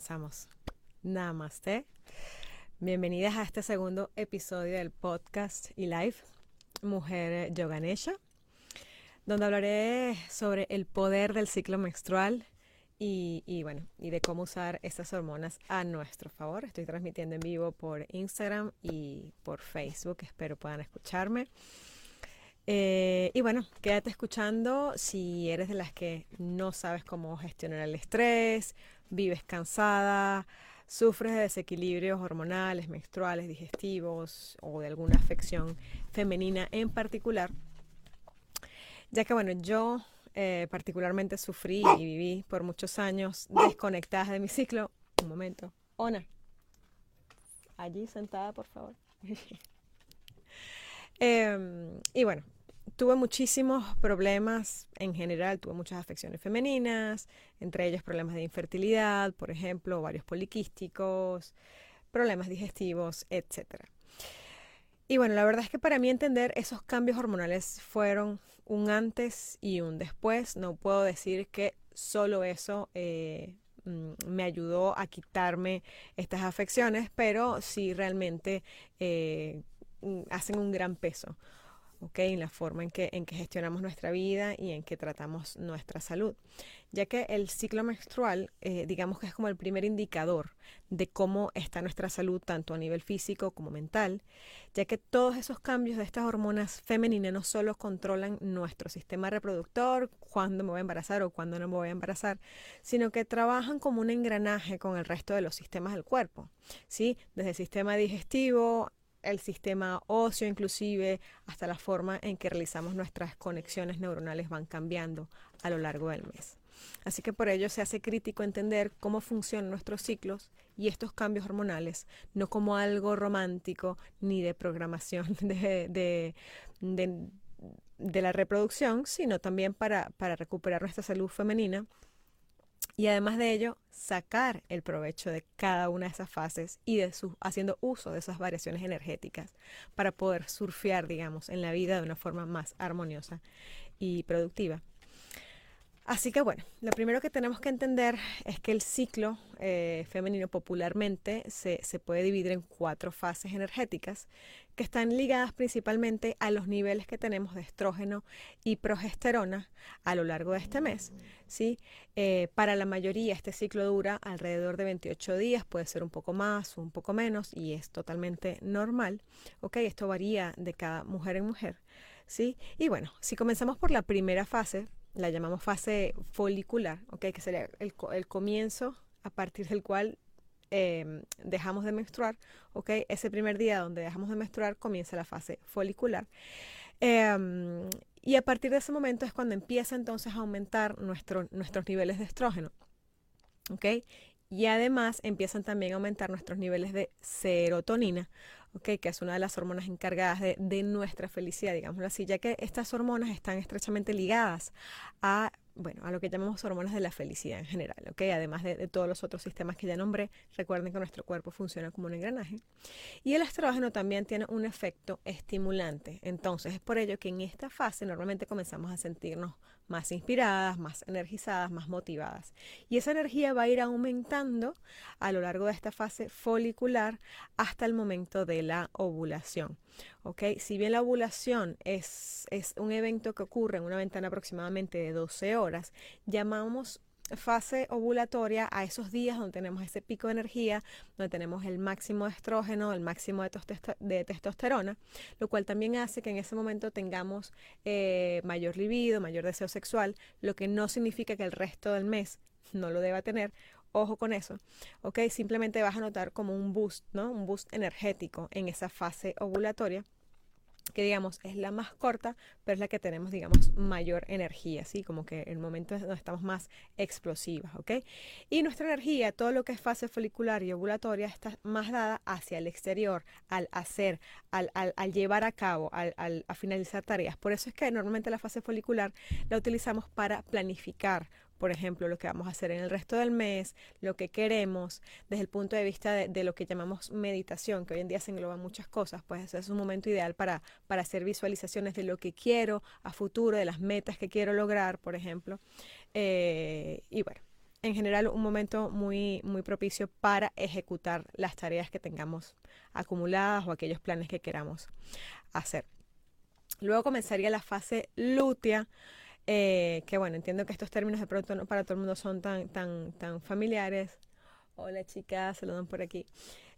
comenzamos. Namaste. Bienvenidas a este segundo episodio del podcast y live Mujer Yoganesha, donde hablaré sobre el poder del ciclo menstrual y, y, bueno, y de cómo usar estas hormonas a nuestro favor. Estoy transmitiendo en vivo por Instagram y por Facebook. Espero puedan escucharme. Eh, y bueno, quédate escuchando si eres de las que no sabes cómo gestionar el estrés, vives cansada, sufres de desequilibrios hormonales, menstruales, digestivos o de alguna afección femenina en particular. Ya que bueno, yo eh, particularmente sufrí y viví por muchos años desconectada de mi ciclo. Un momento. Ona. Allí sentada, por favor. Em, y bueno, tuve muchísimos problemas en general, tuve muchas afecciones femeninas, entre ellos problemas de infertilidad, por ejemplo, varios poliquísticos, problemas digestivos, etc. Y bueno, la verdad es que para mí entender esos cambios hormonales fueron un antes y un después. No puedo decir que solo eso eh, mm, me ayudó a quitarme estas afecciones, pero sí realmente eh, mm, hacen un gran peso en la forma en que, en que gestionamos nuestra vida y en que tratamos nuestra salud. Ya que el ciclo menstrual, eh, digamos que es como el primer indicador de cómo está nuestra salud, tanto a nivel físico como mental, ya que todos esos cambios de estas hormonas femeninas no solo controlan nuestro sistema reproductor, cuándo me voy a embarazar o cuándo no me voy a embarazar, sino que trabajan como un engranaje con el resto de los sistemas del cuerpo, ¿sí? Desde el sistema digestivo el sistema óseo inclusive, hasta la forma en que realizamos nuestras conexiones neuronales van cambiando a lo largo del mes. Así que por ello se hace crítico entender cómo funcionan nuestros ciclos y estos cambios hormonales, no como algo romántico ni de programación de, de, la reproducción, sino también para, para recuperar nuestra salud femenina y además de ello, sacar el provecho de cada una de esas fases y de su, haciendo uso de esas variaciones energéticas para poder surfear, digamos, en la vida de una forma más armoniosa y productiva. Así que bueno, lo primero que tenemos que entender es que el ciclo eh, femenino popularmente se, puede dividir en cuatro fases energéticas que están ligadas principalmente a los niveles que tenemos de estrógeno y progesterona a lo largo de este mes. ¿sí? Eh, para la mayoría este ciclo dura alrededor de 28 días, puede ser un poco más un poco menos y es totalmente normal. ¿ok? Esto varía de cada mujer en mujer. ¿sí? Y bueno, si comenzamos por la primera fase, la llamamos fase folicular, ¿ok? que sería el, comienzo a partir del cual em, dejamos de menstruar, ¿ok? ese primer día donde dejamos de menstruar comienza la fase folicular. Em, y a partir de ese momento es cuando empieza entonces a aumentar nuestro, nuestros niveles de estrógeno. ¿Ok? Y además empiezan también a aumentar nuestros niveles de serotonina, ¿ok? que es una de las hormonas encargadas de, de nuestra felicidad, digámoslo así, ya que estas hormonas están estrechamente ligadas a bueno, a lo que llamamos hormonas de la felicidad en general, ¿ok? Además de, todos los otros sistemas que ya nombré, recuerden que nuestro cuerpo funciona como un engranaje. Y el estrógeno también tiene un efecto estimulante. Entonces, es por ello que en esta fase normalmente comenzamos a sentirnos más inspiradas, más energizadas, más motivadas. Y esa energía va a ir aumentando a lo largo de esta fase folicular hasta el momento de la ovulación. ¿ok? Si bien la ovulación es, es un evento que ocurre en una ventana aproximadamente de 12 horas, llamamos fase ovulatoria a esos días donde tenemos ese pico de energía, donde tenemos el máximo de estrógeno, el máximo de, testosterona, lo cual también hace que en ese momento tengamos eh, mayor libido, mayor deseo sexual, lo que no significa que el resto del mes no lo deba tener. Ojo con eso, ¿ok? Simplemente vas a notar como un boost, ¿no? Un boost energético en esa fase ovulatoria que digamos es la más corta, pero es la que tenemos, digamos, mayor energía, ¿sí? Como que el momento donde estamos más explosivas, ¿ok? Y nuestra energía, todo lo que es fase folicular y ovulatoria, está más dada hacia el exterior, al hacer, al, al, al llevar a cabo, al, al, a finalizar tareas. Por eso es que normalmente la fase folicular la utilizamos para planificar por ejemplo, lo que vamos a hacer en el resto del mes, lo que queremos, desde el punto de vista de, lo que llamamos meditación, que hoy en día se engloban muchas cosas, pues es un momento ideal para, para hacer visualizaciones de lo que quiero a futuro, de las metas que quiero lograr, por ejemplo. Eh, y bueno, en general un momento muy, muy propicio para ejecutar las tareas que tengamos acumuladas o aquellos planes que queramos hacer. Luego comenzaría la fase lútea, eh, que bueno, entiendo que estos términos de pronto no para todo el mundo son tan, tan, tan familiares. Hola chicas, saludan por aquí.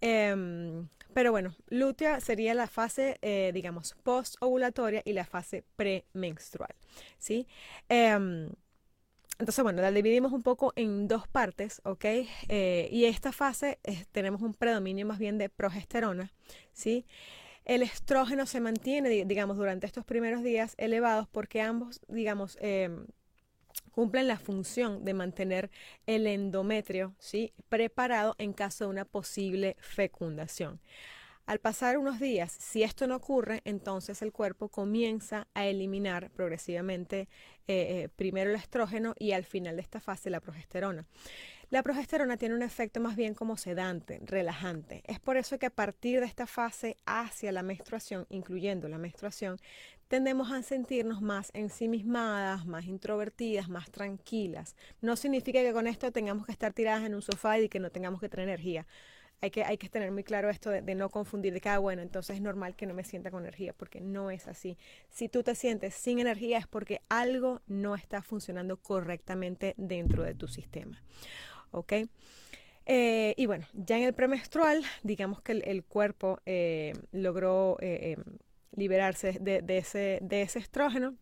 Em, pero bueno, lútea sería la fase, eh, digamos, post-ovulatoria y la fase premenstrual, ¿sí? Em, entonces, bueno, la dividimos un poco en dos partes, ¿ok? Eh, y esta fase tenemos un predominio más bien de progesterona, ¿sí? El estrógeno se mantiene, digamos, durante estos primeros días elevados porque ambos, digamos, em, cumplen la función de mantener el endometrio ¿sí? preparado en caso de una posible fecundación. Al pasar unos días, si esto no ocurre, entonces el cuerpo comienza a eliminar progresivamente eh, eh, primero el estrógeno y al final de esta fase la progesterona. La progesterona tiene un efecto más bien como sedante, relajante. Es por eso que a partir de esta fase hacia la menstruación, incluyendo la menstruación, tendemos a sentirnos más ensimismadas, más introvertidas, más tranquilas. No significa que con esto tengamos que estar tiradas en un sofá y que no tengamos que tener energía. Hay que, tener muy claro esto de, no confundir, de que, ah, bueno, entonces es normal que no me sienta con energía, porque no es así. Si tú te sientes sin energía es porque algo no está funcionando correctamente dentro de tu sistema. ¿Ok? Eh, y bueno, ya en el premenstrual, digamos que el, cuerpo eh, logró eh, em, liberarse de, ese, de ese estrógeno,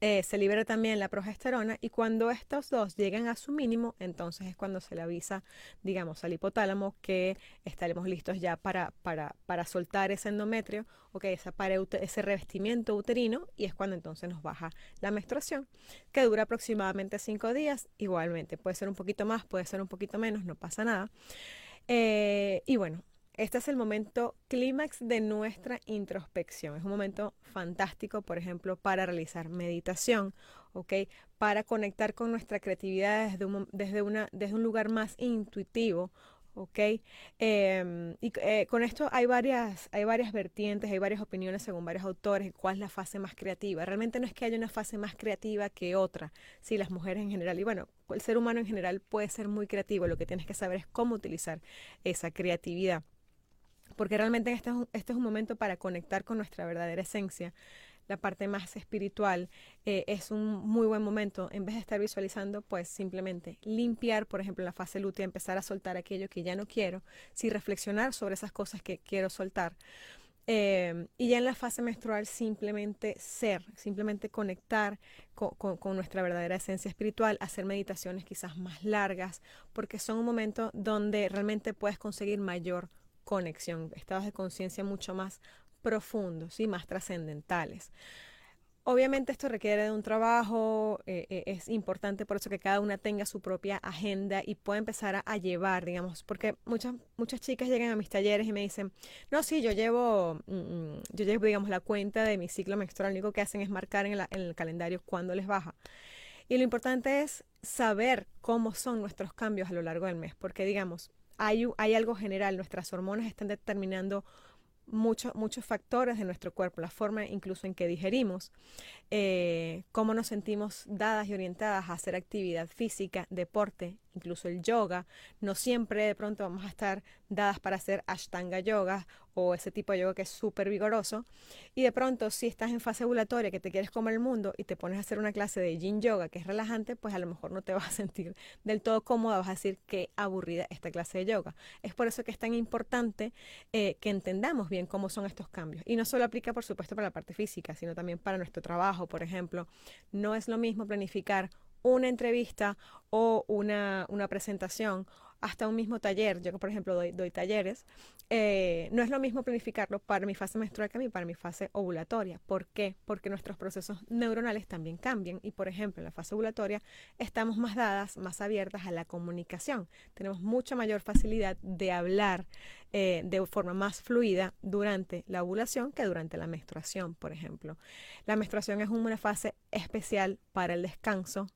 eh, se libera también la progesterona y cuando estos dos llegan a su mínimo, entonces es cuando se le avisa, digamos, al hipotálamo que estaremos listos ya para, para, para soltar ese endometrio, o esa ese revestimiento uterino y es cuando entonces nos baja la menstruación, que dura aproximadamente cinco días, igualmente, puede ser un poquito más, puede ser un poquito menos, no pasa nada. Eh, y bueno, este es el momento clímax de nuestra introspección. Es un momento fantástico, por ejemplo, para realizar meditación, ¿ok? Para conectar con nuestra creatividad desde un, lugar más intuitivo, ¿ok? Em, y eh, con esto hay varias, vertientes, hay varias opiniones según varios autores, cuál es la fase más creativa. Realmente no es que haya una fase más creativa que otra, sí, las mujeres en general, y bueno, el ser humano en general puede ser muy creativo, lo que tienes que saber es cómo utilizar esa creatividad porque realmente este, este es, un momento para conectar con nuestra verdadera esencia. La parte más espiritual eh, es un muy buen momento, en vez de estar visualizando, pues simplemente limpiar, por ejemplo, la fase lútea, empezar a soltar aquello que ya no quiero, sí reflexionar sobre esas cosas que quiero soltar. Eh, y ya en la fase menstrual simplemente ser, simplemente conectar con, con, nuestra verdadera esencia espiritual, hacer meditaciones quizás más largas, porque son un momento donde realmente puedes conseguir mayor conexión, estados de conciencia mucho más profundos y más trascendentales. Obviamente esto requiere de un trabajo, eh, eh, es importante por eso que cada una tenga su propia agenda y pueda empezar a, llevar, digamos, porque muchas, muchas chicas llegan a mis talleres y me dicen, no, sí, yo llevo, mm, mm, yo llevo, digamos, la cuenta de mi ciclo menstrual, lo único que hacen es marcar en, el calendario cuándo les baja. Y lo importante es saber cómo son nuestros cambios a lo largo del mes, porque digamos, hay, algo general, nuestras hormonas están determinando muchos muchos factores de nuestro cuerpo, la forma incluso en que digerimos, eh, cómo nos sentimos dadas y orientadas a hacer actividad física, deporte, incluso el yoga. No siempre de pronto vamos a estar dadas para hacer ashtanga yoga o ese tipo de yoga que es súper vigoroso. Y de pronto, si estás en fase ovulatoria, que te quieres comer el mundo y te pones a hacer una clase de yin yoga que es relajante, pues a lo mejor no te vas a sentir del todo cómoda, vas a decir qué aburrida esta clase de yoga. Es por eso que es tan importante eh, que entendamos bien cómo son estos cambios. Y no solo aplica, por supuesto, para la parte física, sino también para nuestro trabajo, por ejemplo. No es lo mismo planificar una entrevista o una, una presentación hasta un mismo taller, yo por ejemplo doy, doy talleres, eh, no es lo mismo planificarlo para mi fase menstrual que para mi fase ovulatoria. ¿Por qué? Porque nuestros procesos neuronales también cambian y por ejemplo en la fase ovulatoria estamos más dadas, más abiertas a la comunicación. Tenemos mucha mayor facilidad de hablar eh, de forma más fluida durante la ovulación que durante la menstruación, por ejemplo. La menstruación es una fase especial para el descanso,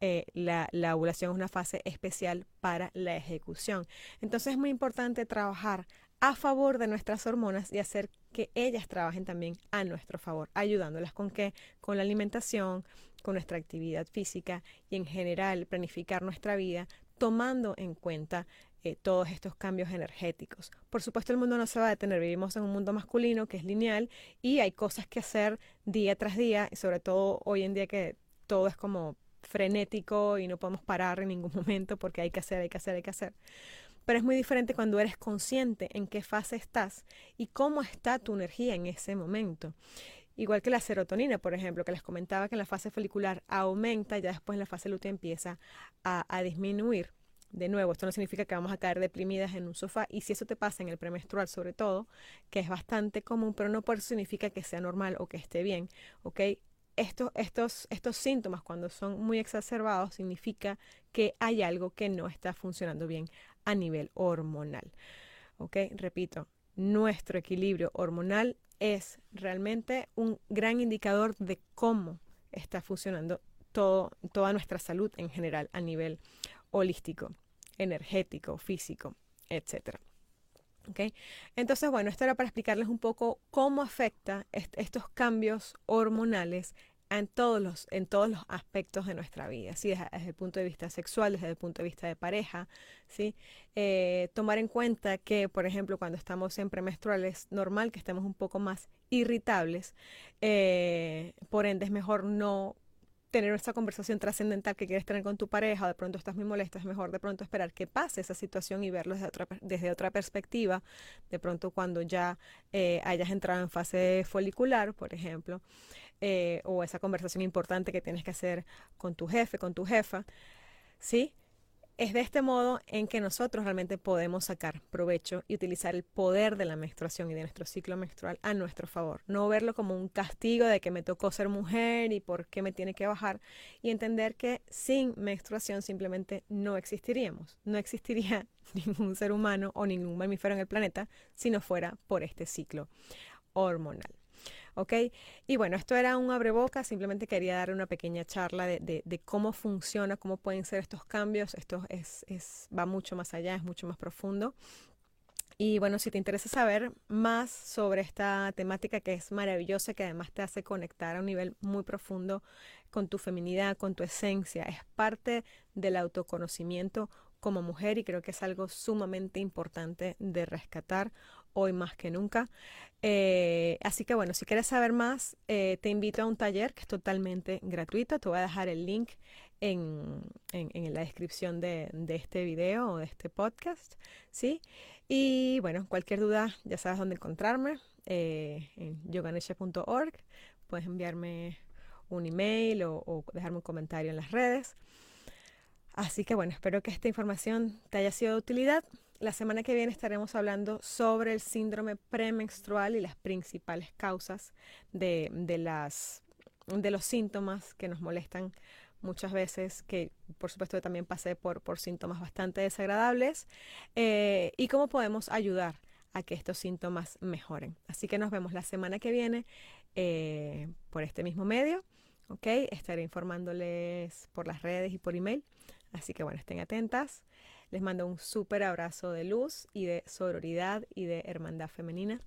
eh, la, la, ovulación es una fase especial para la ejecución. Entonces es muy importante trabajar a favor de nuestras hormonas y hacer que ellas trabajen también a nuestro favor, ayudándolas con qué? Con la alimentación, con nuestra actividad física y en general planificar nuestra vida tomando en cuenta eh, todos estos cambios energéticos. Por supuesto, el mundo no se va a detener, vivimos en un mundo masculino que es lineal y hay cosas que hacer día tras día, y sobre todo hoy en día que todo es como frenético y no podemos parar en ningún momento porque hay que hacer, hay que hacer, hay que hacer. Pero es muy diferente cuando eres consciente en qué fase estás y cómo está tu energía en ese momento. Igual que la serotonina, por ejemplo, que les comentaba que en la fase folicular aumenta, ya después en la fase lútea empieza a, disminuir. De nuevo, esto no significa que vamos a caer deprimidas en un sofá y si eso te pasa en el premenstrual sobre todo, que es bastante común, pero no por eso significa que sea normal o que esté bien, ¿ok? Estos, síntomas cuando son muy exacerbados significa que hay algo que no está funcionando bien a nivel hormonal. ¿Ok? Repito, nuestro equilibrio hormonal es realmente un gran indicador de cómo está funcionando toda nuestra salud en general a nivel holístico, energético, físico, etc. ¿Okay? Entonces, bueno, esto era para explicarles un poco cómo afecta estos cambios hormonales en todos los, en todos los aspectos de nuestra vida, ¿sí? desde, el punto de vista sexual, desde el punto de vista de pareja, ¿sí? Eh, tomar en cuenta que, por ejemplo, cuando estamos en premenstruales, es normal que estemos un poco más irritables, eh, por ende es mejor no tener esa conversación trascendental que quieres tener con tu pareja, o de pronto estás muy molesta, es mejor de pronto esperar que pase esa situación y verlo desde otra, desde otra perspectiva, de pronto cuando ya eh, hayas entrado en fase folicular, por ejemplo. Eh, o esa conversación importante que tienes que hacer con tu jefe, con tu jefa, ¿sí? Es de este modo en que nosotros realmente podemos sacar provecho y utilizar el poder de la menstruación y de nuestro ciclo menstrual a nuestro favor. No verlo como un castigo de que me tocó ser mujer y por qué me tiene que bajar. Y entender que sin menstruación simplemente no existiríamos. No existiría ningún ser humano o ningún mamífero en el planeta si no fuera por este ciclo hormonal. ¿Ok? Y bueno, esto era un abreboca, simplemente quería dar una pequeña charla de, cómo funciona, cómo pueden ser estos cambios, esto es, es, va mucho más allá, es mucho más profundo. Y bueno, si te interesa saber más sobre esta temática que es maravillosa, que además te hace conectar a un nivel muy profundo con tu feminidad, con tu esencia, es parte del autoconocimiento como mujer y creo que es algo sumamente importante de rescatar hoy más que nunca. Eh, así que bueno, si quieres saber más, eh, te invito a un taller que es totalmente gratuito. Te voy a dejar el link en, en, la descripción de, de, este video o de este podcast. ¿sí? Y bueno, cualquier duda ya sabes dónde encontrarme. Eh, en yoganesha.org. Puedes enviarme un email o, o dejarme un comentario en las redes. Así que bueno, espero que esta información te haya sido de utilidad. La semana que viene estaremos hablando sobre el síndrome premenstrual y las principales causas de, las, de los síntomas que nos molestan muchas veces, que por supuesto también pasé por, por síntomas bastante desagradables, eh, y cómo podemos ayudar a que estos síntomas mejoren. Así que nos vemos la semana que viene eh, por este mismo medio. ¿ok? Estaré informándoles por las redes y por email. Así que bueno, estén atentas. Les mando un súper abrazo de luz y de sororidad y de hermandad femenina.